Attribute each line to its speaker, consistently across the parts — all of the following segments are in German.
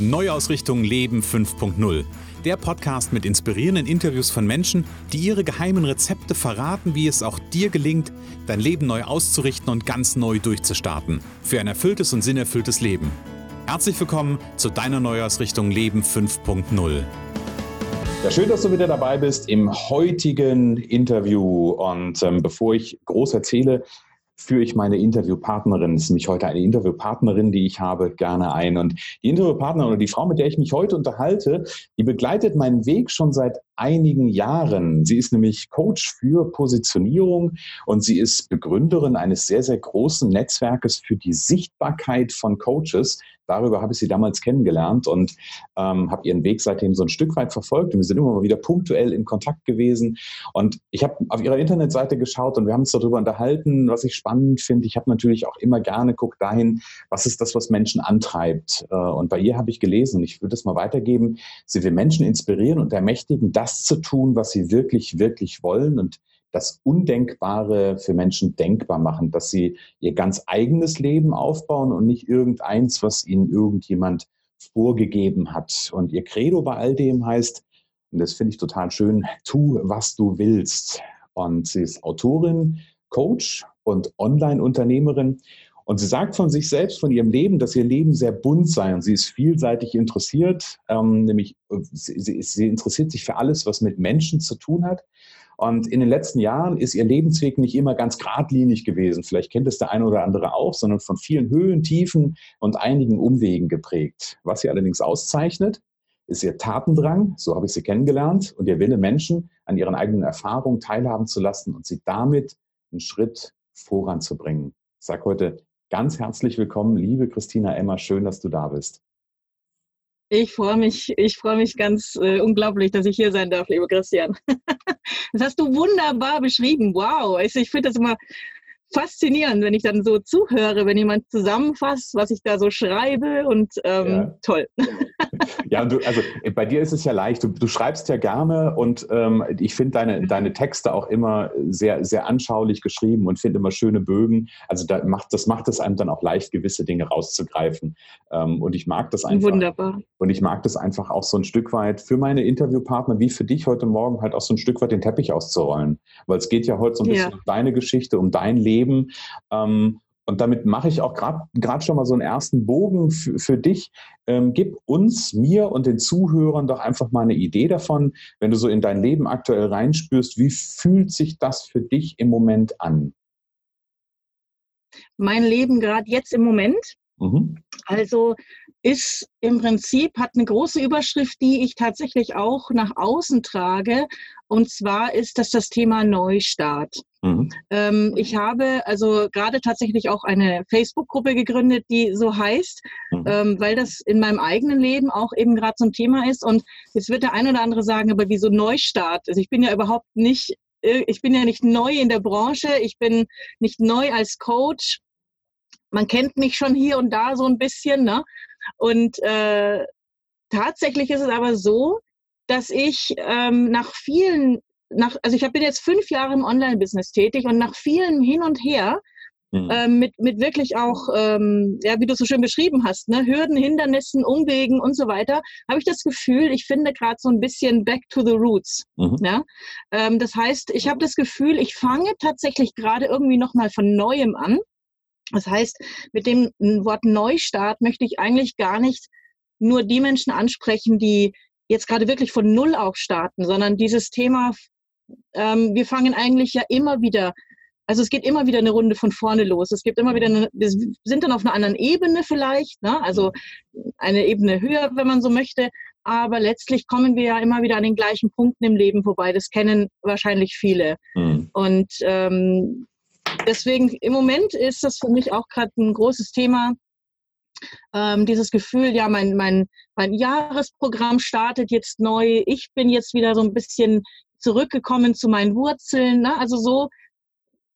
Speaker 1: Neuausrichtung Leben 5.0. Der Podcast mit inspirierenden Interviews von Menschen, die ihre geheimen Rezepte verraten, wie es auch dir gelingt, dein Leben neu auszurichten und ganz neu durchzustarten. Für ein erfülltes und sinnerfülltes Leben. Herzlich willkommen zu deiner Neuausrichtung Leben 5.0. Ja, schön, dass du wieder dabei bist im heutigen Interview. Und ähm, bevor ich groß erzähle, führe ich meine Interviewpartnerin, das ist nämlich heute eine Interviewpartnerin, die ich habe, gerne ein. Und die Interviewpartnerin oder die Frau, mit der ich mich heute unterhalte, die begleitet meinen Weg schon seit einigen Jahren. Sie ist nämlich Coach für Positionierung und sie ist Begründerin eines sehr, sehr großen Netzwerkes für die Sichtbarkeit von Coaches. Darüber habe ich sie damals kennengelernt und ähm, habe ihren Weg seitdem so ein Stück weit verfolgt. Und wir sind immer mal wieder punktuell in Kontakt gewesen. Und ich habe auf ihrer Internetseite geschaut und wir haben uns darüber unterhalten, was ich spannend finde. Ich habe natürlich auch immer gerne guckt dahin, was ist das, was Menschen antreibt. Äh, und bei ihr habe ich gelesen, und ich würde es mal weitergeben, sie will Menschen inspirieren und ermächtigen, das zu tun, was sie wirklich, wirklich wollen. Und das Undenkbare für Menschen denkbar machen, dass sie ihr ganz eigenes Leben aufbauen und nicht irgendeins, was ihnen irgendjemand vorgegeben hat. Und ihr Credo bei all dem heißt, und das finde ich total schön, tu, was du willst. Und sie ist Autorin, Coach und Online-Unternehmerin. Und sie sagt von sich selbst, von ihrem Leben, dass ihr Leben sehr bunt sei und sie ist vielseitig interessiert, ähm, nämlich sie, sie, sie interessiert sich für alles, was mit Menschen zu tun hat. Und in den letzten Jahren ist ihr Lebensweg nicht immer ganz geradlinig gewesen. Vielleicht kennt es der eine oder andere auch, sondern von vielen Höhen, Tiefen und einigen Umwegen geprägt. Was sie allerdings auszeichnet, ist ihr Tatendrang, so habe ich sie kennengelernt, und ihr Wille, Menschen an ihren eigenen Erfahrungen teilhaben zu lassen und sie damit einen Schritt voranzubringen. Ich sage heute ganz herzlich willkommen, liebe Christina Emmer, schön, dass du da bist.
Speaker 2: Ich freue mich, ich freue mich ganz äh, unglaublich, dass ich hier sein darf, liebe Christian. das hast du wunderbar beschrieben. Wow. Ich, ich finde das immer faszinierend, wenn ich dann so zuhöre, wenn jemand zusammenfasst, was ich da so schreibe und ähm, ja. toll.
Speaker 1: Ja, du, also bei dir ist es ja leicht. Du, du schreibst ja gerne und ähm, ich finde deine, deine Texte auch immer sehr, sehr anschaulich geschrieben und finde immer schöne Bögen. Also da macht, das macht es einem dann auch leicht, gewisse Dinge rauszugreifen. Ähm, und ich mag das einfach.
Speaker 2: Wunderbar.
Speaker 1: Und ich mag das einfach auch so ein Stück weit für meine Interviewpartner, wie für dich heute Morgen, halt auch so ein Stück weit den Teppich auszurollen. Weil es geht ja heute so ein bisschen um deine Geschichte, um dein Leben. Ähm, und damit mache ich auch gerade schon mal so einen ersten Bogen für dich. Ähm, gib uns, mir und den Zuhörern doch einfach mal eine Idee davon, wenn du so in dein Leben aktuell reinspürst, wie fühlt sich das für dich im Moment an?
Speaker 2: Mein Leben gerade jetzt im Moment? Mhm. Also ist im Prinzip, hat eine große Überschrift, die ich tatsächlich auch nach außen trage. Und zwar ist das das Thema Neustart. Mhm. Ähm, ich habe also gerade tatsächlich auch eine Facebook-Gruppe gegründet, die so heißt, mhm. ähm, weil das in meinem eigenen Leben auch eben gerade so ein Thema ist. Und jetzt wird der ein oder andere sagen, aber wieso Neustart? Also ich bin ja überhaupt nicht, äh, ich bin ja nicht neu in der Branche, ich bin nicht neu als Coach. Man kennt mich schon hier und da so ein bisschen, ne? Und äh, tatsächlich ist es aber so, dass ich ähm, nach vielen, nach, also ich bin jetzt fünf Jahre im Online-Business tätig und nach vielen hin und her, mhm. ähm, mit, mit wirklich auch, ähm, ja, wie du so schön beschrieben hast, ne, Hürden, Hindernissen, Umwegen und so weiter, habe ich das Gefühl, ich finde gerade so ein bisschen back to the roots. Mhm. Ja? Ähm, das heißt, ich habe das Gefühl, ich fange tatsächlich gerade irgendwie nochmal von Neuem an. Das heißt, mit dem Wort Neustart möchte ich eigentlich gar nicht nur die Menschen ansprechen, die jetzt gerade wirklich von Null auf starten, sondern dieses Thema, ähm, wir fangen eigentlich ja immer wieder, also es geht immer wieder eine Runde von vorne los. Es gibt immer wieder, eine, wir sind dann auf einer anderen Ebene vielleicht, ne? also eine Ebene höher, wenn man so möchte. Aber letztlich kommen wir ja immer wieder an den gleichen Punkten im Leben vorbei. Das kennen wahrscheinlich viele. Mhm. Und ähm, deswegen im Moment ist das für mich auch gerade ein großes Thema. Ähm, dieses Gefühl, ja, mein, mein, mein Jahresprogramm startet jetzt neu. Ich bin jetzt wieder so ein bisschen zurückgekommen zu meinen Wurzeln. Ne? Also so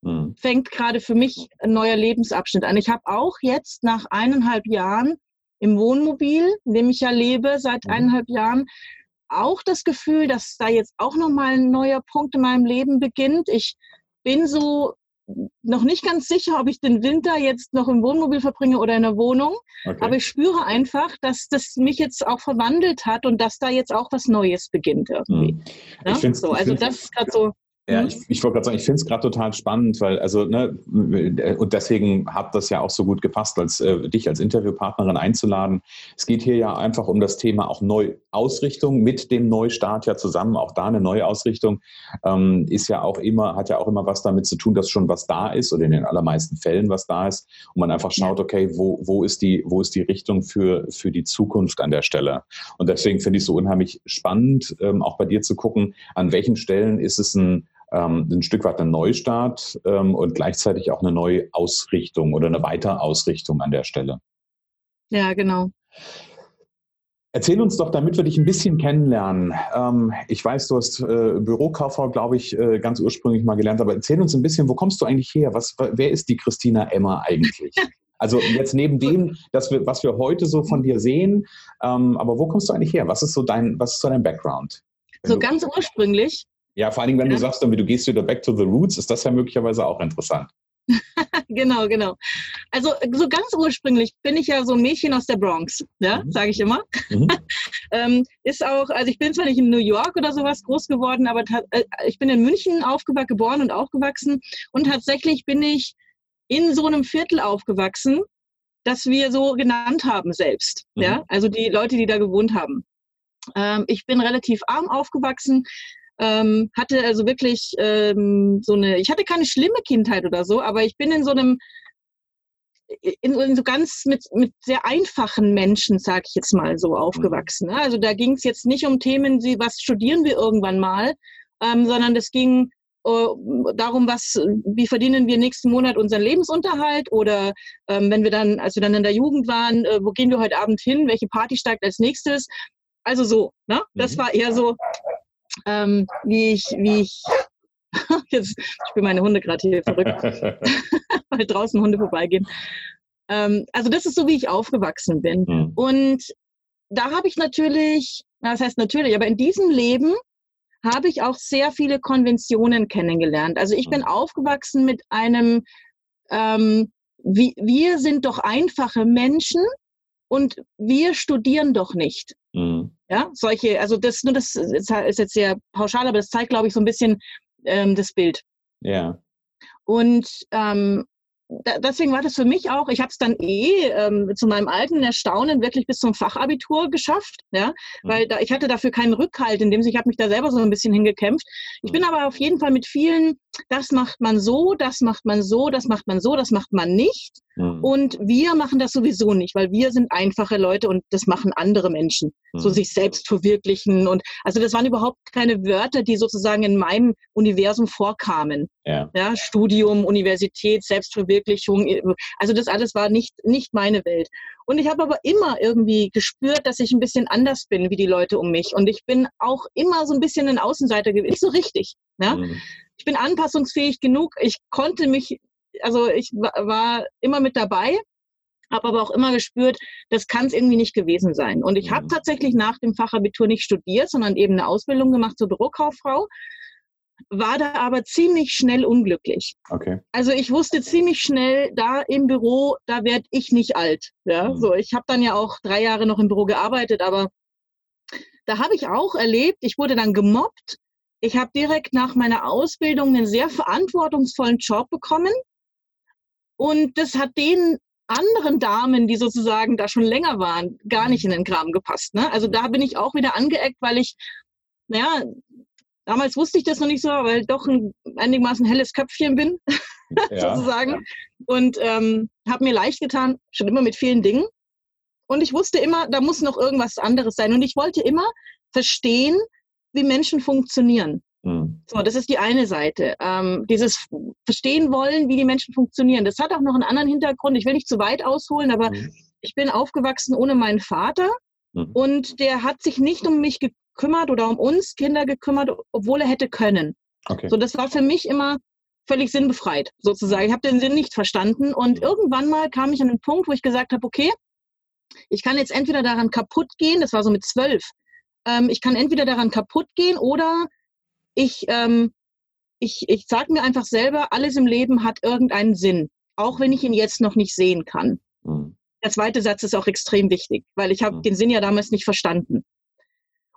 Speaker 2: mhm. fängt gerade für mich ein neuer Lebensabschnitt an. Ich habe auch jetzt nach eineinhalb Jahren im Wohnmobil, in dem ich ja lebe seit mhm. eineinhalb Jahren, auch das Gefühl, dass da jetzt auch nochmal ein neuer Punkt in meinem Leben beginnt. Ich bin so noch nicht ganz sicher, ob ich den Winter jetzt noch im Wohnmobil verbringe oder in der Wohnung. Okay. Aber ich spüre einfach, dass das mich jetzt auch verwandelt hat und dass da jetzt auch was Neues beginnt irgendwie. Hm.
Speaker 1: Ja? so, also das ist gerade so. Ja, mhm. ich, ich wollte gerade sagen, ich finde es gerade total spannend, weil, also, ne, und deswegen hat das ja auch so gut gepasst, als äh, dich als Interviewpartnerin einzuladen. Es geht hier ja einfach um das Thema auch Neuausrichtung mit dem Neustart ja zusammen. Auch da eine Neuausrichtung ähm, ist ja auch immer, hat ja auch immer was damit zu tun, dass schon was da ist oder in den allermeisten Fällen was da ist und man einfach schaut, okay, wo, wo ist die, wo ist die Richtung für, für die Zukunft an der Stelle? Und deswegen finde ich es so unheimlich spannend, ähm, auch bei dir zu gucken, an welchen Stellen ist es ein ähm, ein Stück weit ein Neustart ähm, und gleichzeitig auch eine neue Ausrichtung oder eine Weiterausrichtung an der Stelle.
Speaker 2: Ja, genau.
Speaker 1: Erzähl uns doch, damit wir dich ein bisschen kennenlernen. Ähm, ich weiß, du hast äh, Bürokauffrau, glaube ich, äh, ganz ursprünglich mal gelernt, aber erzähl uns ein bisschen, wo kommst du eigentlich her? Was, wer ist die Christina Emma eigentlich? Also jetzt neben dem, dass wir, was wir heute so von dir sehen, ähm, aber wo kommst du eigentlich her? Was ist so dein, was ist so dein Background?
Speaker 2: So ganz ursprünglich
Speaker 1: ja, vor allen Dingen, wenn ja. du sagst, du gehst wieder back to the roots, ist das ja möglicherweise auch interessant.
Speaker 2: genau, genau. Also so ganz ursprünglich bin ich ja so ein Mädchen aus der Bronx, ja, mhm. sage ich immer. Mhm. ähm, ist auch, also ich bin zwar nicht in New York oder sowas groß geworden, aber äh, ich bin in München aufgewachsen, geboren und aufgewachsen und tatsächlich bin ich in so einem Viertel aufgewachsen, das wir so genannt haben selbst, mhm. ja, also die Leute, die da gewohnt haben. Ähm, ich bin relativ arm aufgewachsen, ähm, hatte also wirklich ähm, so eine, ich hatte keine schlimme Kindheit oder so, aber ich bin in so einem, in, in so ganz mit, mit sehr einfachen Menschen, sage ich jetzt mal so, aufgewachsen. Ne? Also da ging es jetzt nicht um Themen, wie was studieren wir irgendwann mal, ähm, sondern es ging uh, darum, was, wie verdienen wir nächsten Monat unseren Lebensunterhalt oder ähm, wenn wir dann, als wir dann in der Jugend waren, äh, wo gehen wir heute Abend hin, welche Party steigt als nächstes. Also so, ne? Das mhm. war eher so, ähm, wie ich, wie ich, jetzt spielen meine Hunde gerade hier verrückt, weil draußen Hunde vorbeigehen. Ähm, also das ist so, wie ich aufgewachsen bin. Mhm. Und da habe ich natürlich, das heißt natürlich, aber in diesem Leben habe ich auch sehr viele Konventionen kennengelernt. Also ich bin mhm. aufgewachsen mit einem, ähm, wie, wir sind doch einfache Menschen und wir studieren doch nicht. Mhm. Ja, solche, also das nur das ist jetzt sehr pauschal, aber das zeigt, glaube ich, so ein bisschen ähm, das Bild.
Speaker 1: Ja.
Speaker 2: Und ähm, da, deswegen war das für mich auch, ich habe es dann eh ähm, zu meinem alten Erstaunen wirklich bis zum Fachabitur geschafft, ja, mhm. weil da, ich hatte dafür keinen Rückhalt, in dem Sinne, ich habe mich da selber so ein bisschen hingekämpft. Ich bin mhm. aber auf jeden Fall mit vielen, das macht man so, das macht man so, das macht man so, das macht man nicht. Mhm. Und wir machen das sowieso nicht, weil wir sind einfache Leute und das machen andere Menschen, mhm. so sich selbst verwirklichen. Und also das waren überhaupt keine Wörter, die sozusagen in meinem Universum vorkamen. Ja. ja Studium, Universität, Selbstverwirklichung. Also das alles war nicht, nicht meine Welt. Und ich habe aber immer irgendwie gespürt, dass ich ein bisschen anders bin wie die Leute um mich. Und ich bin auch immer so ein bisschen ein Außenseiter gewesen. Nicht so richtig. Ja? Mhm. Ich bin anpassungsfähig genug. Ich konnte mich also ich war immer mit dabei, habe aber auch immer gespürt, das kann es irgendwie nicht gewesen sein. Und ich habe mhm. tatsächlich nach dem Fachabitur nicht studiert, sondern eben eine Ausbildung gemacht zur Bürokauffrau, war da aber ziemlich schnell unglücklich.
Speaker 1: Okay.
Speaker 2: Also ich wusste ziemlich schnell, da im Büro, da werde ich nicht alt. Ja, mhm. so ich habe dann ja auch drei Jahre noch im Büro gearbeitet, aber da habe ich auch erlebt, ich wurde dann gemobbt. Ich habe direkt nach meiner Ausbildung einen sehr verantwortungsvollen Job bekommen und das hat den anderen Damen, die sozusagen da schon länger waren, gar nicht in den Kram gepasst. Ne? Also da bin ich auch wieder angeeckt, weil ich, naja, damals wusste ich das noch nicht so, weil ich doch ein einigermaßen helles Köpfchen bin, ja, sozusagen. Und ähm, habe mir leicht getan, schon immer mit vielen Dingen. Und ich wusste immer, da muss noch irgendwas anderes sein. Und ich wollte immer verstehen, wie Menschen funktionieren. Mhm. So, das ist die eine Seite. Ähm, dieses Verstehen wollen, wie die Menschen funktionieren. Das hat auch noch einen anderen Hintergrund. Ich will nicht zu weit ausholen, aber mhm. ich bin aufgewachsen ohne meinen Vater mhm. und der hat sich nicht um mich gekümmert oder um uns Kinder gekümmert, obwohl er hätte können. Okay. So, das war für mich immer völlig sinnbefreit, sozusagen. Ich habe den Sinn nicht verstanden und mhm. irgendwann mal kam ich an den Punkt, wo ich gesagt habe, okay, ich kann jetzt entweder daran kaputt gehen, das war so mit zwölf, ähm, ich kann entweder daran kaputt gehen oder ich, ähm, ich, ich sage mir einfach selber, alles im Leben hat irgendeinen Sinn, auch wenn ich ihn jetzt noch nicht sehen kann. Mhm. Der zweite Satz ist auch extrem wichtig, weil ich habe mhm. den Sinn ja damals nicht verstanden.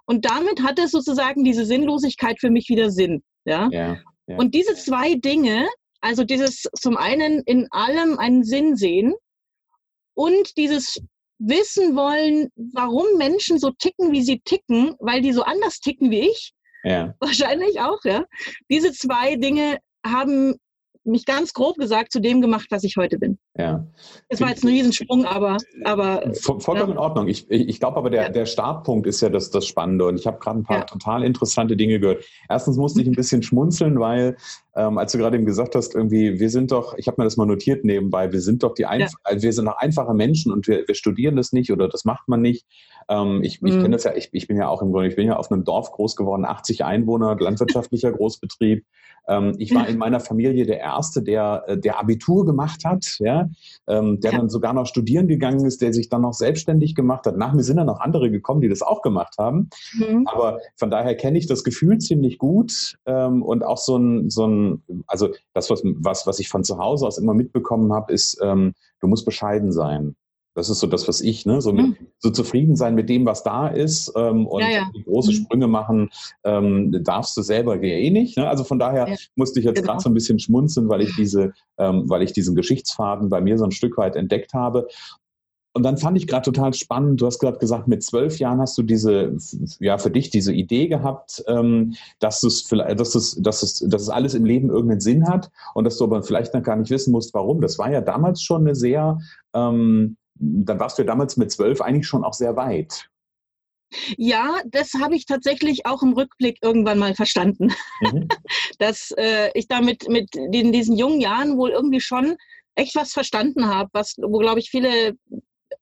Speaker 2: Und damit hat es sozusagen diese Sinnlosigkeit für mich wieder Sinn. Ja? ja, ja. Und diese zwei Dinge, also dieses zum einen in allem einen Sinn sehen und dieses wissen wollen, warum Menschen so ticken, wie sie ticken, weil die so anders ticken wie ich. Ja. Wahrscheinlich auch, ja. Diese zwei Dinge haben mich ganz grob gesagt zu dem gemacht, was ich heute bin. Ja. Es war jetzt ein Riesensprung, aber. aber
Speaker 1: Vollkommen ja. in Ordnung. Ich, ich glaube aber, der, ja. der Startpunkt ist ja das, das Spannende. Und ich habe gerade ein paar ja. total interessante Dinge gehört. Erstens musste ich ein bisschen schmunzeln, weil, ähm, als du gerade eben gesagt hast, irgendwie, wir sind doch, ich habe mir das mal notiert nebenbei, wir sind doch die Einf also wir sind doch einfache Menschen und wir, wir studieren das nicht oder das macht man nicht. Ähm, ich ich mhm. kenne das ja, ich, ich bin ja auch im Grunde, ich bin ja auf einem Dorf groß geworden, 80 Einwohner, landwirtschaftlicher Großbetrieb. Ähm, ich war in meiner Familie der Erste, der, äh, der Abitur gemacht hat, ja, ähm, der ja. dann sogar noch studieren gegangen ist, der sich dann noch selbstständig gemacht hat. Nach mir sind dann noch andere gekommen, die das auch gemacht haben. Mhm. Aber von daher kenne ich das Gefühl ziemlich gut ähm, und auch so ein, so ein, also das, was, was, was ich von zu Hause aus immer mitbekommen habe, ist, ähm, du musst bescheiden sein. Das ist so das, was ich, ne? so, mit, mhm. so zufrieden sein mit dem, was da ist ähm, und ja, ja. große mhm. Sprünge machen, ähm, darfst du selber eh nicht. Ne? Also von daher ja. musste ich jetzt genau. gerade so ein bisschen schmunzeln, weil ich diese, ähm, weil ich diesen Geschichtsfaden bei mir so ein Stück weit entdeckt habe. Und dann fand ich gerade total spannend, du hast gerade gesagt, mit zwölf Jahren hast du diese, ja, für dich diese Idee gehabt, ähm, dass, es dass, es, dass, es, dass es alles im Leben irgendeinen Sinn hat und dass du aber vielleicht noch gar nicht wissen musst, warum. Das war ja damals schon eine sehr, ähm, dann warst du ja damals mit zwölf eigentlich schon auch sehr weit.
Speaker 2: Ja, das habe ich tatsächlich auch im Rückblick irgendwann mal verstanden. Mhm. Dass äh, ich damit mit den, diesen jungen Jahren wohl irgendwie schon echt was verstanden habe, was, wo, glaube ich, viele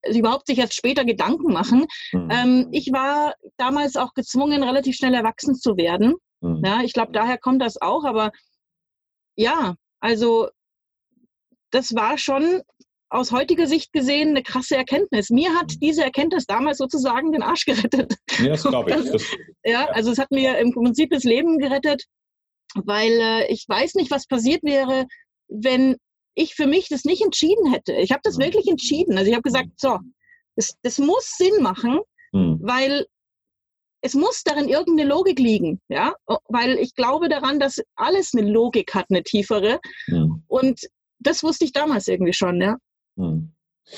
Speaker 2: überhaupt sich erst später Gedanken machen. Mhm. Ähm, ich war damals auch gezwungen, relativ schnell erwachsen zu werden. Mhm. Ja, ich glaube, daher kommt das auch, aber ja, also das war schon aus heutiger Sicht gesehen eine krasse Erkenntnis. Mir hat mhm. diese Erkenntnis damals sozusagen den Arsch gerettet. Ja, das glaube ich. Das, ja, also es hat mir im Prinzip das Leben gerettet, weil äh, ich weiß nicht, was passiert wäre, wenn ich für mich das nicht entschieden hätte. Ich habe das mhm. wirklich entschieden. Also ich habe gesagt, so, das, das muss Sinn machen, mhm. weil es muss darin irgendeine Logik liegen, ja, weil ich glaube daran, dass alles eine Logik hat, eine tiefere. Mhm. Und das wusste ich damals irgendwie schon, ja.
Speaker 1: Hm.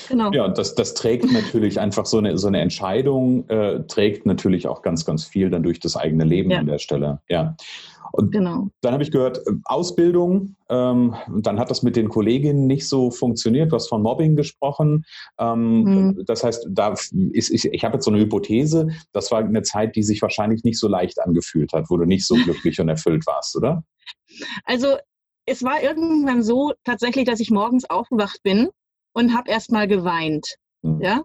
Speaker 1: Genau. Ja, und das, das trägt natürlich einfach so eine, so eine Entscheidung, äh, trägt natürlich auch ganz, ganz viel dann durch das eigene Leben ja. an der Stelle. Ja. Und genau. dann habe ich gehört, Ausbildung, ähm, dann hat das mit den Kolleginnen nicht so funktioniert. Du hast von Mobbing gesprochen. Ähm, mhm. Das heißt, da ist, ich, ich habe jetzt so eine Hypothese, das war eine Zeit, die sich wahrscheinlich nicht so leicht angefühlt hat, wo du nicht so glücklich und erfüllt warst, oder?
Speaker 2: Also es war irgendwann so tatsächlich, dass ich morgens aufgewacht bin und habe erstmal geweint. Mhm. Ja?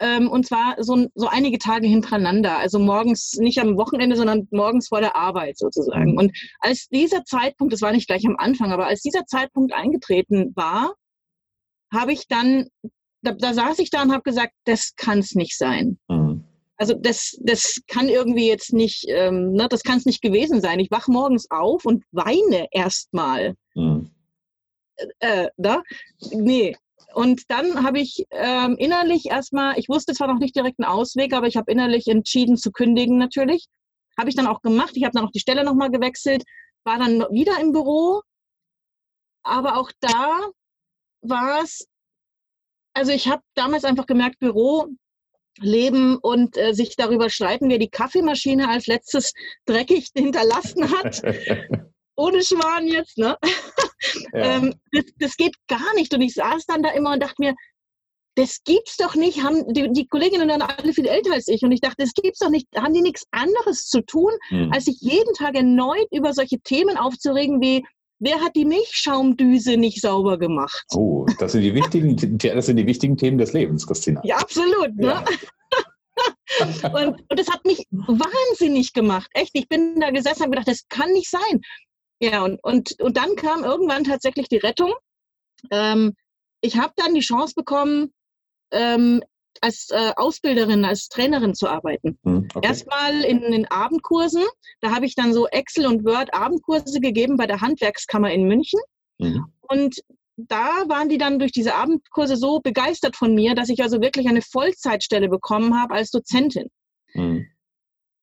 Speaker 2: Ähm, und zwar so, so einige Tage hintereinander. Also morgens, nicht am Wochenende, sondern morgens vor der Arbeit sozusagen. Mhm. Und als dieser Zeitpunkt, das war nicht gleich am Anfang, aber als dieser Zeitpunkt eingetreten war, habe ich dann, da, da, saß ich da und habe gesagt, das kann es nicht sein. Mhm. Also das, das kann irgendwie jetzt nicht, ähm, ne, das kann es nicht gewesen sein. Ich wach morgens auf und weine erstmal. Mhm. Äh, da? Nee, und dann habe ich ähm, innerlich erstmal, ich wusste zwar noch nicht direkt einen Ausweg, aber ich habe innerlich entschieden zu kündigen natürlich. Habe ich dann auch gemacht. Ich habe dann auch die Stelle nochmal gewechselt, war dann wieder im Büro. Aber auch da war es, also ich habe damals einfach gemerkt, Büro, Leben und äh, sich darüber streiten, wer die Kaffeemaschine als letztes dreckig hinterlassen hat. Ohne Schwan jetzt, ne? Ja. ähm, das, das, geht gar nicht. Und ich saß dann da immer und dachte mir, das gibt's doch nicht. Haben die, die Kolleginnen dann alle viel älter als ich und ich dachte, das gibt's doch nicht. Haben die nichts anderes zu tun, mhm. als sich jeden Tag erneut über solche Themen aufzuregen wie Wer hat die Milchschaumdüse nicht sauber gemacht?
Speaker 1: Oh, das sind die wichtigen, das sind die wichtigen Themen des Lebens, Christina.
Speaker 2: Ja, absolut. Ne? Ja. und, und das hat mich wahnsinnig gemacht. Echt, ich bin da gesessen und gedacht, das kann nicht sein. Ja, und, und, und dann kam irgendwann tatsächlich die Rettung. Ähm, ich habe dann die Chance bekommen, ähm, als äh, Ausbilderin, als Trainerin zu arbeiten. Mhm, okay. Erstmal in den Abendkursen. Da habe ich dann so Excel und Word Abendkurse gegeben bei der Handwerkskammer in München. Mhm. Und da waren die dann durch diese Abendkurse so begeistert von mir, dass ich also wirklich eine Vollzeitstelle bekommen habe als Dozentin. Mhm.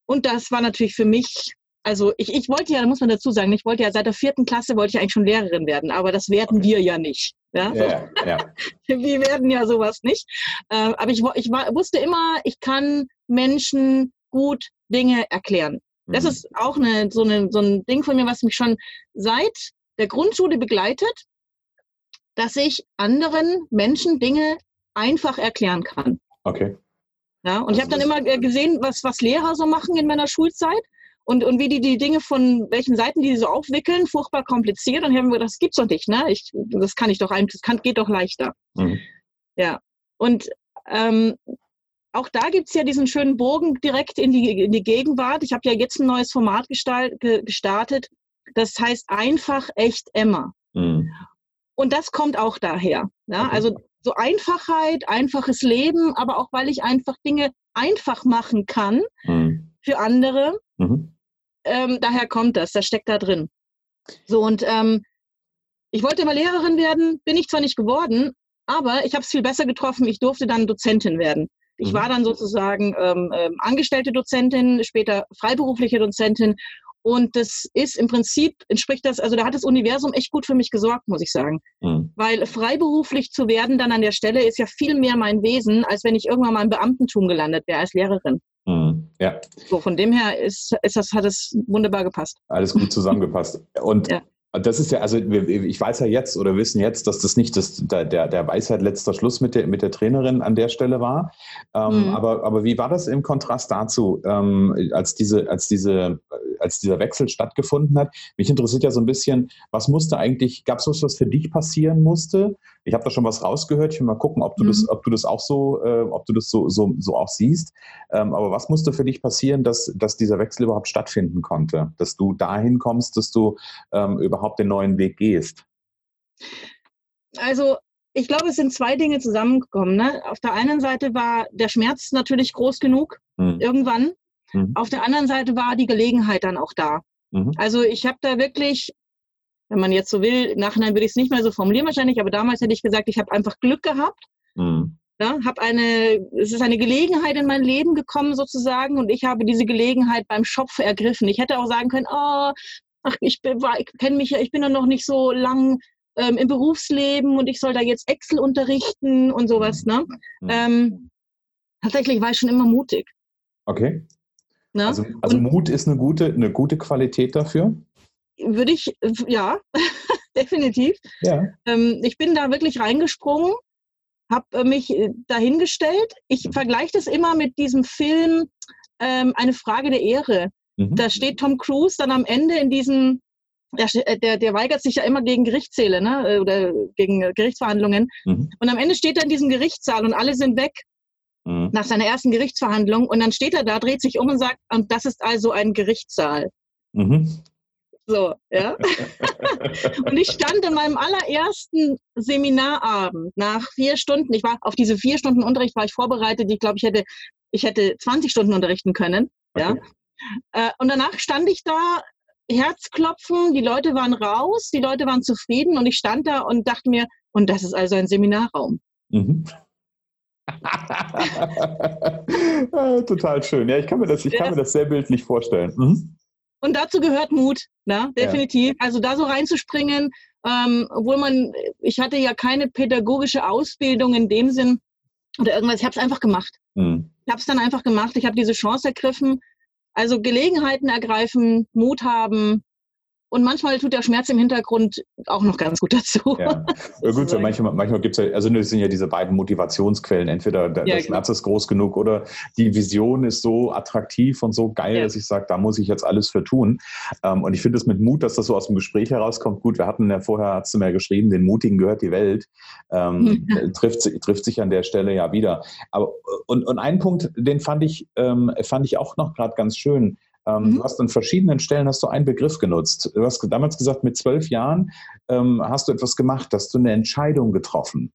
Speaker 2: Und das war natürlich für mich, also ich, ich wollte ja, da muss man dazu sagen, ich wollte ja seit der vierten Klasse wollte ich eigentlich schon Lehrerin werden, aber das werden wir ja nicht. Ja, ja, ja. wir werden ja sowas nicht. Äh, aber ich, ich war, wusste immer, ich kann Menschen gut Dinge erklären. Das mhm. ist auch eine, so, eine, so ein Ding von mir, was mich schon seit der Grundschule begleitet dass ich anderen Menschen Dinge einfach erklären kann.
Speaker 1: Okay.
Speaker 2: Ja, und also ich habe dann immer äh, gesehen, was, was Lehrer so machen in meiner Schulzeit und, und wie die die Dinge von welchen Seiten die so aufwickeln, furchtbar kompliziert. Und ich habe mir gedacht, das gibt's doch nicht, ne? Ich, das kann ich doch eigentlich, das kann, geht doch leichter. Mhm. Ja. Und ähm, auch da gibt es ja diesen schönen Bogen direkt in die, in die Gegenwart. Ich habe ja jetzt ein neues Format gestalt, gestartet. Das heißt einfach echt Emma. Mhm. Und das kommt auch daher. Ja? Okay. Also so Einfachheit, einfaches Leben, aber auch weil ich einfach Dinge einfach machen kann mhm. für andere. Mhm. Ähm, daher kommt das, das steckt da drin. So und ähm, ich wollte immer Lehrerin werden, bin ich zwar nicht geworden, aber ich habe es viel besser getroffen. Ich durfte dann Dozentin werden. Ich mhm. war dann sozusagen ähm, ähm, angestellte Dozentin, später freiberufliche Dozentin und das ist im Prinzip, entspricht das, also da hat das Universum echt gut für mich gesorgt, muss ich sagen. Mhm. Weil freiberuflich zu werden dann an der Stelle ist ja viel mehr mein Wesen, als wenn ich irgendwann mal im Beamtentum gelandet wäre als Lehrerin. Mhm. Ja. So, von dem her ist, ist das, hat es wunderbar gepasst.
Speaker 1: Alles gut zusammengepasst. Und ja. Das ist ja, also ich weiß ja jetzt oder wissen jetzt, dass das nicht das, der, der Weisheit letzter Schluss mit der, mit der Trainerin an der Stelle war. Ähm, mhm. aber, aber wie war das im Kontrast dazu, ähm, als, diese, als, diese, als dieser Wechsel stattgefunden hat? Mich interessiert ja so ein bisschen, was musste eigentlich, gab es was, was für dich passieren musste? Ich habe da schon was rausgehört. Ich will mal gucken, ob du mhm. das, ob du das auch so, äh, ob du das so, so, so auch siehst. Ähm, aber was musste für dich passieren, dass, dass dieser Wechsel überhaupt stattfinden konnte? Dass du dahin kommst, dass du ähm, überhaupt überhaupt den neuen Weg gehst?
Speaker 2: Also ich glaube, es sind zwei Dinge zusammengekommen. Ne? Auf der einen Seite war der Schmerz natürlich groß genug, mhm. irgendwann. Mhm. Auf der anderen Seite war die Gelegenheit dann auch da. Mhm. Also ich habe da wirklich, wenn man jetzt so will, Nachhinein würde ich es nicht mehr so formulieren wahrscheinlich, aber damals hätte ich gesagt, ich habe einfach Glück gehabt. Mhm. Ja, hab eine, es ist eine Gelegenheit in mein Leben gekommen sozusagen und ich habe diese Gelegenheit beim Schopf ergriffen. Ich hätte auch sagen können, oh, ach, ich, ich kenne mich ja, ich bin ja noch nicht so lang ähm, im Berufsleben und ich soll da jetzt Excel unterrichten und sowas. Ne? Mhm. Ähm, tatsächlich war ich schon immer mutig.
Speaker 1: Okay. Ne? Also, also Mut ist eine gute, eine gute Qualität dafür?
Speaker 2: Würde ich, ja, definitiv. Ja. Ähm, ich bin da wirklich reingesprungen, habe äh, mich äh, dahingestellt. Ich vergleiche das immer mit diesem Film ähm, Eine Frage der Ehre. Mhm. Da steht Tom Cruise dann am Ende in diesem, der, äh, der, weigert sich ja immer gegen Gerichtssäle ne? Äh, oder gegen Gerichtsverhandlungen. Mhm. Und am Ende steht er in diesem Gerichtssaal und alle sind weg mhm. nach seiner ersten Gerichtsverhandlung. Und dann steht er da, dreht sich um und sagt, und das ist also ein Gerichtssaal. Mhm. So, ja. und ich stand in meinem allerersten Seminarabend nach vier Stunden. Ich war auf diese vier Stunden Unterricht war ich vorbereitet. Ich glaube, ich hätte, ich hätte 20 Stunden unterrichten können. Okay. Ja. Äh, und danach stand ich da, Herzklopfen, die Leute waren raus, die Leute waren zufrieden und ich stand da und dachte mir, und das ist also ein Seminarraum. Mhm.
Speaker 1: Total schön. Ja, ich kann mir das, ich kann mir das sehr bildlich vorstellen. Mhm.
Speaker 2: Und dazu gehört Mut, ne? definitiv. Ja. Also da so reinzuspringen, ähm, obwohl man, ich hatte ja keine pädagogische Ausbildung in dem Sinn oder irgendwas, ich habe es einfach gemacht. Mhm. Ich habe es dann einfach gemacht. Ich habe diese Chance ergriffen, also Gelegenheiten ergreifen, Mut haben, und manchmal tut der Schmerz im Hintergrund auch noch ganz gut dazu.
Speaker 1: Ja, ja gut, so manchmal, manchmal gibt es ja, also es sind ja diese beiden Motivationsquellen. Entweder der, ja, der Schmerz genau. ist groß genug oder die Vision ist so attraktiv und so geil, ja. dass ich sage, da muss ich jetzt alles für tun. Ähm, und ich finde es mit Mut, dass das so aus dem Gespräch herauskommt. Gut, wir hatten ja vorher, hast du mir geschrieben, den Mutigen gehört die Welt. Ähm, trifft, trifft sich an der Stelle ja wieder. Aber, und, und einen Punkt, den fand ich, ähm, fand ich auch noch gerade ganz schön ähm, mhm. Du hast an verschiedenen Stellen hast du einen Begriff genutzt. Du hast damals gesagt, mit zwölf Jahren ähm, hast du etwas gemacht, hast du eine Entscheidung getroffen.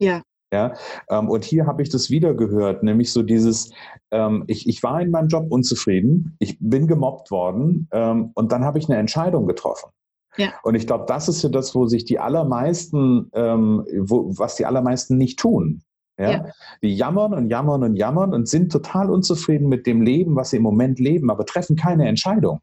Speaker 2: Ja.
Speaker 1: Ja, ähm, und hier habe ich das wieder gehört, nämlich so dieses, ähm, ich, ich war in meinem Job unzufrieden, ich bin gemobbt worden ähm, und dann habe ich eine Entscheidung getroffen. Ja. Und ich glaube, das ist ja das, wo sich die allermeisten, ähm, wo, was die allermeisten nicht tun. Ja? ja? Die jammern und jammern und jammern und sind total unzufrieden mit dem Leben, was sie im Moment leben, aber treffen keine Entscheidung.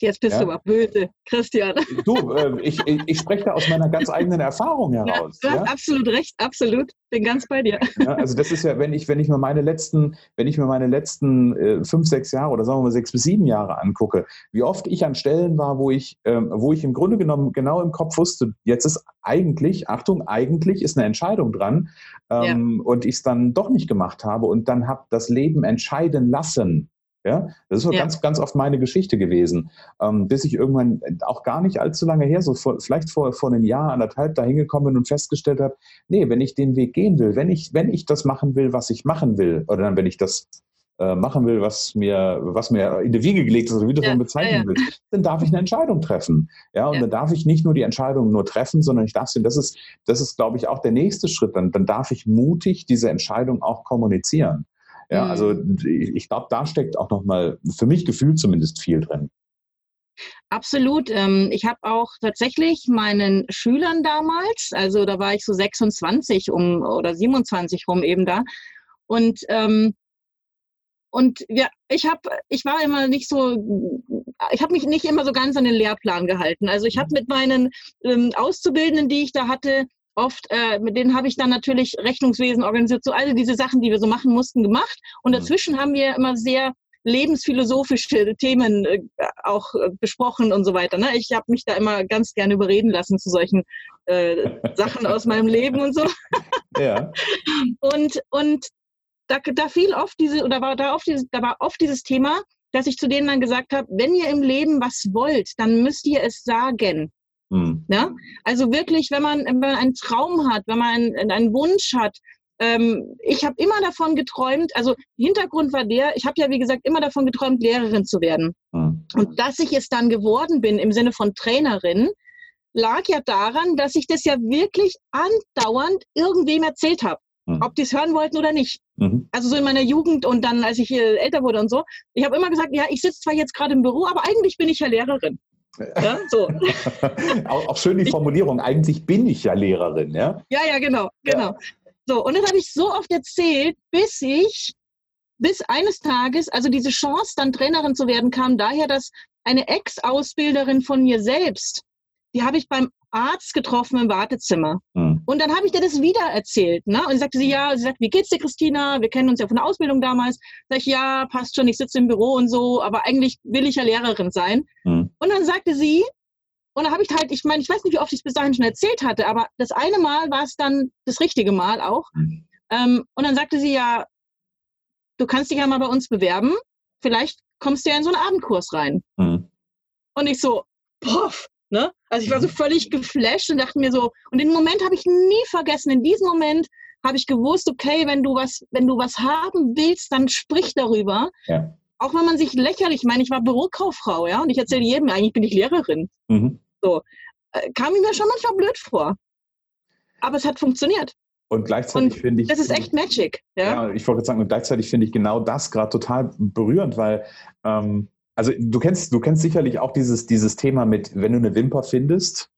Speaker 2: Jetzt bist ja? du aber böse, Christian.
Speaker 1: Du, äh, ich, ich, spreche da aus meiner ganz eigenen Erfahrung heraus.
Speaker 2: Ja, du hast absolut recht, absolut. Bin ganz bei dir.
Speaker 1: Ja, also das ist ja, wenn ich, wenn ich mir meine letzten, wenn ich mir meine letzten äh, fünf, sechs Jahre oder sagen wir mal sechs bis sieben Jahre angucke, wie oft ich an Stellen war, wo ich, ähm, wo ich im Grunde genommen genau im Kopf wusste, jetzt ist eigentlich, Achtung, eigentlich ist eine Entscheidung dran ähm, und ich es dann doch nicht gemacht habe und dann habe das Leben entscheiden lassen. Ja, das ist so ja. ganz, ganz oft meine Geschichte gewesen, ähm, bis ich irgendwann auch gar nicht allzu lange her, so vor, vielleicht vor, vor einem Jahr, anderthalb da hingekommen bin und festgestellt habe, nee, wenn ich den Weg gehen will, wenn ich, wenn ich das machen will, was ich machen will, oder dann, wenn ich das äh, machen will, was mir, was mir in die Wiege gelegt ist, oder wie du es ja, bezeichnen ja, willst, dann darf ich eine Entscheidung treffen. Ja, und dann darf ich nicht nur die Entscheidung nur treffen, sondern ich darf sie, das ist, das ist, glaube ich, auch der nächste Schritt, dann, dann darf ich mutig diese Entscheidung auch kommunizieren. Ja, also mhm. ich glaube, da steckt auch nochmal, für mich gefühlt zumindest viel drin.
Speaker 2: Absolut. Ähm, ich habe auch tatsächlich meinen Schülern damals, also da war ich so 26 um oder 27 rum eben da. Und ähm, und ja, ich habe, ich war immer nicht so, ich habe mich nicht immer so ganz an den Lehrplan gehalten. Also ich habe mhm. mit meinen ähm, Auszubildenden, die ich da hatte, oft, äh, mit denen habe ich dann natürlich Rechnungswesen organisiert, so alle diese Sachen, die wir so machen mussten, gemacht. Und mhm. dazwischen haben wir immer sehr lebensphilosophische Themen äh, auch äh, besprochen und so weiter. Ne? Ich habe mich da immer ganz gerne überreden lassen zu solchen äh, Sachen aus meinem Leben und so. Ja. Und, und da, da fiel oft diese, oder war da oft dieses, da war oft dieses Thema, dass ich zu denen dann gesagt habe, wenn ihr im Leben was wollt, dann müsst ihr es sagen. Mhm. Ja? Also wirklich, wenn man, wenn man einen Traum hat, wenn man einen, einen Wunsch hat, ähm, ich habe immer davon geträumt, also Hintergrund war der, ich habe ja wie gesagt immer davon geträumt, Lehrerin zu werden. Mhm. Und dass ich es dann geworden bin im Sinne von Trainerin, lag ja daran, dass ich das ja wirklich andauernd irgendwem erzählt habe. Mhm. Ob die es hören wollten oder nicht. Mhm. Also so in meiner Jugend und dann, als ich älter wurde und so. Ich habe immer gesagt, ja, ich sitze zwar jetzt gerade im Büro, aber eigentlich bin ich ja Lehrerin. Ja, so.
Speaker 1: auch, auch, schön die Formulierung, eigentlich bin ich ja Lehrerin, ja?
Speaker 2: Ja, ja, genau, genau. Ja. So, und das habe ich so oft erzählt, bis ich, bis eines Tages, also diese Chance, dann Trainerin zu werden, kam daher, dass eine Ex-Ausbilderin von mir selbst, die habe ich beim Arzt getroffen im Wartezimmer. Mhm. Und dann habe ich dir das wieder erzählt. Ne? Und sagte sie, ja, sie sagt, wie geht's dir, Christina? Wir kennen uns ja von der Ausbildung damals. Sag ich, ja, passt schon, ich sitze im Büro und so, aber eigentlich will ich ja Lehrerin sein. Mhm. Und dann sagte sie, und da habe ich halt, ich meine, ich weiß nicht, wie oft ich es bis dahin schon erzählt hatte, aber das eine Mal war es dann das richtige Mal auch. Mhm. Ähm, und dann sagte sie, ja, du kannst dich ja mal bei uns bewerben. Vielleicht kommst du ja in so einen Abendkurs rein. Mhm. Und ich so, poff, Ne? Also ich war so mhm. völlig geflasht und dachte mir so, und den Moment habe ich nie vergessen. In diesem Moment habe ich gewusst, okay, wenn du was, wenn du was haben willst, dann sprich darüber. Ja. Auch wenn man sich lächerlich, ich meine, ich war Bürokauffrau, ja, und ich erzähle jedem, eigentlich bin ich Lehrerin. Mhm. So, äh, kam mir schon manchmal blöd vor. Aber es hat funktioniert.
Speaker 1: Und gleichzeitig finde ich.
Speaker 2: Das ist echt Magic. Ja,
Speaker 1: ja ich wollte sagen, und gleichzeitig finde ich genau das gerade total berührend, weil ähm, also du kennst, du kennst sicherlich auch dieses, dieses Thema mit, wenn du eine Wimper findest,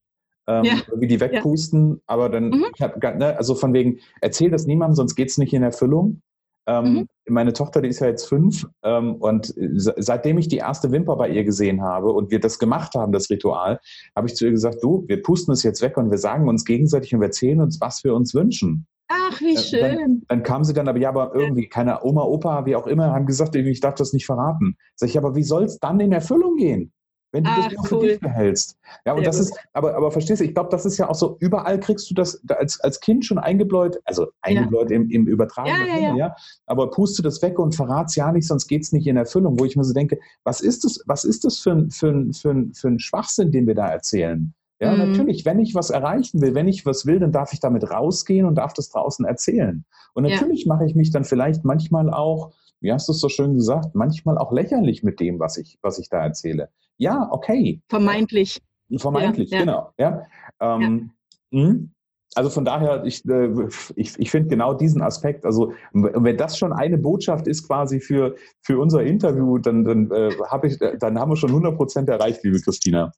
Speaker 1: ähm, ja. wie die wegpusten, ja. aber dann, mhm. ich hab, ne, also von wegen, erzähl das niemandem, sonst geht es nicht in Erfüllung. Ähm, mhm. Meine Tochter, die ist ja jetzt fünf ähm, und seitdem ich die erste Wimper bei ihr gesehen habe und wir das gemacht haben, das Ritual, habe ich zu ihr gesagt, du, wir pusten es jetzt weg und wir sagen uns gegenseitig und wir erzählen uns, was wir uns wünschen.
Speaker 2: Ach, wie schön.
Speaker 1: Dann, dann kam sie dann, aber ja, aber irgendwie, keine Oma, Opa, wie auch immer, haben gesagt, ich darf das nicht verraten. Sag ich, aber wie soll es dann in Erfüllung gehen? wenn du Ach, das nur für dich behältst. Ja, und Sehr das gut. ist, aber, aber verstehst du, ich glaube, das ist ja auch so, überall kriegst du das als, als Kind schon eingebläut, also eingebläut ja. im, im übertragenen ja, ja, ja, aber puste das weg und verrat's ja nicht, sonst geht es nicht in Erfüllung, wo ich mir so denke, was ist das, was ist das für ein, für ein, für ein, für ein Schwachsinn, den wir da erzählen? Ja, mhm. natürlich, wenn ich was erreichen will, wenn ich was will, dann darf ich damit rausgehen und darf das draußen erzählen. Und natürlich ja. mache ich mich dann vielleicht manchmal auch, wie hast du es so schön gesagt, manchmal auch lächerlich mit dem, was ich, was ich da erzähle. Ja, okay.
Speaker 2: Vermeintlich.
Speaker 1: Vermeintlich, ja, genau. Ja. Ähm, hm? also von daher, ich, äh, ich, ich finde genau diesen Aspekt, also wenn das schon eine Botschaft ist quasi für, für unser Interview, dann, dann, äh, hab ich, dann haben wir schon 100 Prozent erreicht, liebe Christina.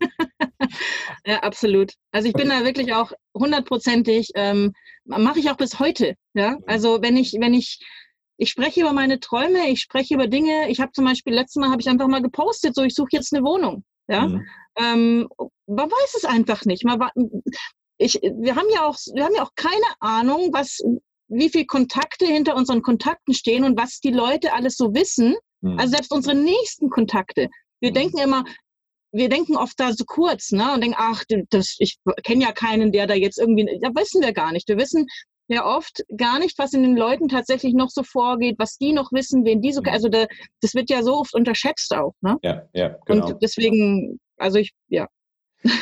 Speaker 2: ja, absolut. Also ich bin da wirklich auch hundertprozentig, ähm, mache ich auch bis heute. Ja, also wenn ich, wenn ich, ich spreche über meine Träume, ich spreche über Dinge. Ich habe zum Beispiel letztes Mal habe ich einfach mal gepostet, so ich suche jetzt eine Wohnung. Ja, mhm. ähm, man weiß es einfach nicht. Man, ich, wir haben ja auch, wir haben ja auch keine Ahnung, was, wie viele Kontakte hinter unseren Kontakten stehen und was die Leute alles so wissen. Mhm. Also selbst unsere nächsten Kontakte. Wir mhm. denken immer, wir denken oft da so kurz, ne, und denken, ach, das, ich kenne ja keinen, der da jetzt irgendwie, da wissen wir gar nicht. Wir wissen ja oft gar nicht, was in den Leuten tatsächlich noch so vorgeht, was die noch wissen, wen die so, mhm. also da, das wird ja so oft unterschätzt auch, ne?
Speaker 1: Ja, ja, genau.
Speaker 2: Und deswegen, also ich, ja,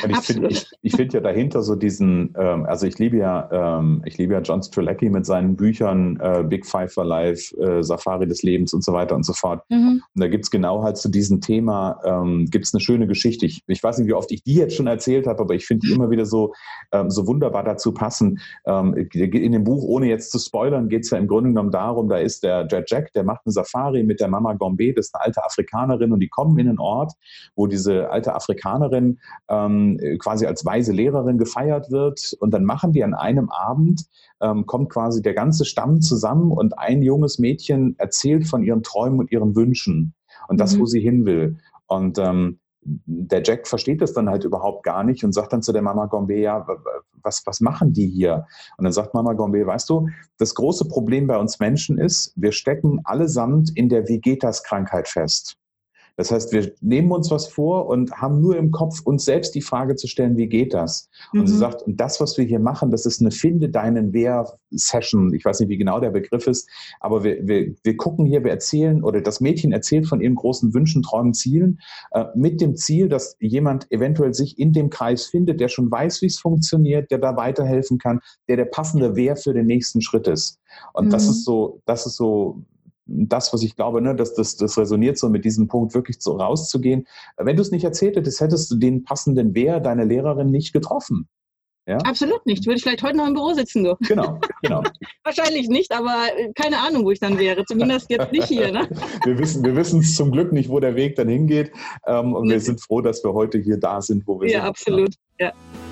Speaker 1: und ich finde ich, ich find ja dahinter so diesen, ähm, also ich liebe ja, ähm, ich liebe ja John Strelacki mit seinen Büchern äh, Big Five for Life, äh, Safari des Lebens und so weiter und so fort. Mhm. Und da gibt es genau halt zu diesem Thema, ähm, gibt es eine schöne Geschichte. Ich, ich, weiß nicht, wie oft ich die jetzt schon erzählt habe, aber ich finde die immer wieder so, ähm, so wunderbar dazu passen. Ähm, in dem Buch, ohne jetzt zu spoilern, geht es ja im Grunde genommen darum, da ist der, der Jack, der macht eine Safari mit der Mama Gombe, das ist eine alte Afrikanerin und die kommen in einen Ort, wo diese alte Afrikanerin ähm, ähm, quasi als weise Lehrerin gefeiert wird. Und dann machen die an einem Abend, ähm, kommt quasi der ganze Stamm zusammen und ein junges Mädchen erzählt von ihren Träumen und ihren Wünschen und das, mhm. wo sie hin will. Und ähm, der Jack versteht das dann halt überhaupt gar nicht und sagt dann zu der Mama Gombe, ja, was, was machen die hier? Und dann sagt Mama Gombe, weißt du, das große Problem bei uns Menschen ist, wir stecken allesamt in der Vegetas-Krankheit fest. Das heißt, wir nehmen uns was vor und haben nur im Kopf, uns selbst die Frage zu stellen, wie geht das? Und mhm. sie sagt, und das, was wir hier machen, das ist eine Finde deinen Wer-Session. Ich weiß nicht, wie genau der Begriff ist, aber wir, wir, wir gucken hier, wir erzählen, oder das Mädchen erzählt von ihren großen Wünschen, Träumen, Zielen, äh, mit dem Ziel, dass jemand eventuell sich in dem Kreis findet, der schon weiß, wie es funktioniert, der da weiterhelfen kann, der der passende Wer für den nächsten Schritt ist. Und mhm. das ist so, das ist so das, was ich glaube, ne, das, das, das resoniert so mit diesem Punkt, wirklich so rauszugehen. Wenn du es nicht erzählt hättest, hättest du den passenden Wer deiner Lehrerin nicht getroffen.
Speaker 2: Ja? Absolut nicht. Würde ich vielleicht heute noch im Büro sitzen. Du.
Speaker 1: Genau, genau.
Speaker 2: Wahrscheinlich nicht, aber äh, keine Ahnung, wo ich dann wäre. Zumindest jetzt nicht hier. Ne?
Speaker 1: wir wissen wir wissen zum Glück nicht, wo der Weg dann hingeht. Ähm, und wir sind froh, dass wir heute hier da sind, wo wir
Speaker 2: ja,
Speaker 1: sind.
Speaker 2: Absolut. Ja, absolut.